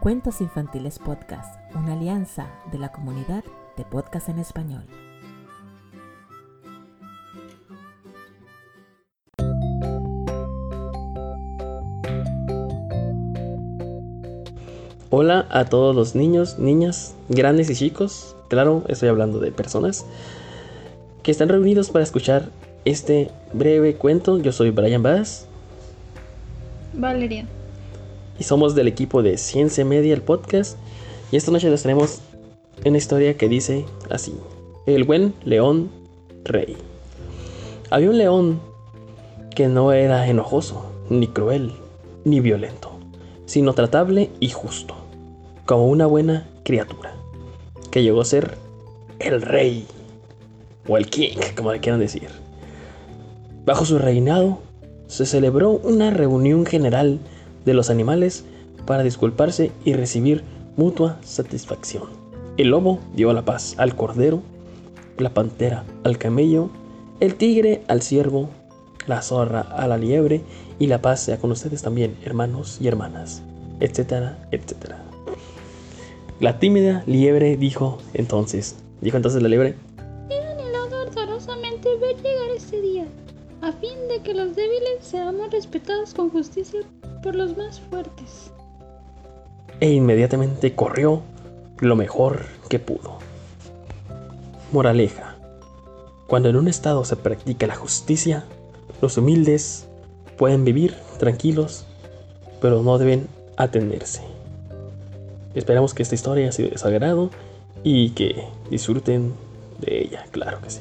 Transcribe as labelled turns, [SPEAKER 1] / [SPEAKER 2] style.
[SPEAKER 1] Cuentos Infantiles Podcast, una alianza de la comunidad de podcast en español.
[SPEAKER 2] Hola a todos los niños, niñas, grandes y chicos, claro, estoy hablando de personas que están reunidos para escuchar este breve cuento. Yo soy Brian Bass.
[SPEAKER 3] Valeria.
[SPEAKER 2] Y somos del equipo de Ciencia Media, el podcast. Y esta noche les tenemos una historia que dice así. El buen león rey. Había un león que no era enojoso, ni cruel, ni violento, sino tratable y justo, como una buena criatura, que llegó a ser el rey, o el king, como le quieran decir. Bajo su reinado se celebró una reunión general de los animales para disculparse y recibir mutua satisfacción. El lobo dio la paz al cordero, la pantera al camello, el tigre al ciervo, la zorra a la liebre y la paz sea con ustedes también, hermanos y hermanas, etcétera, etcétera. La tímida liebre dijo entonces, dijo entonces la liebre,
[SPEAKER 3] ardorosamente ver llegar este día, a fin de que los débiles seamos respetados con justicia por los más fuertes.
[SPEAKER 2] e inmediatamente corrió lo mejor que pudo. Moraleja. Cuando en un estado se practica la justicia, los humildes pueden vivir tranquilos, pero no deben atenderse. Esperamos que esta historia haya sido de y que disfruten de ella, claro que sí.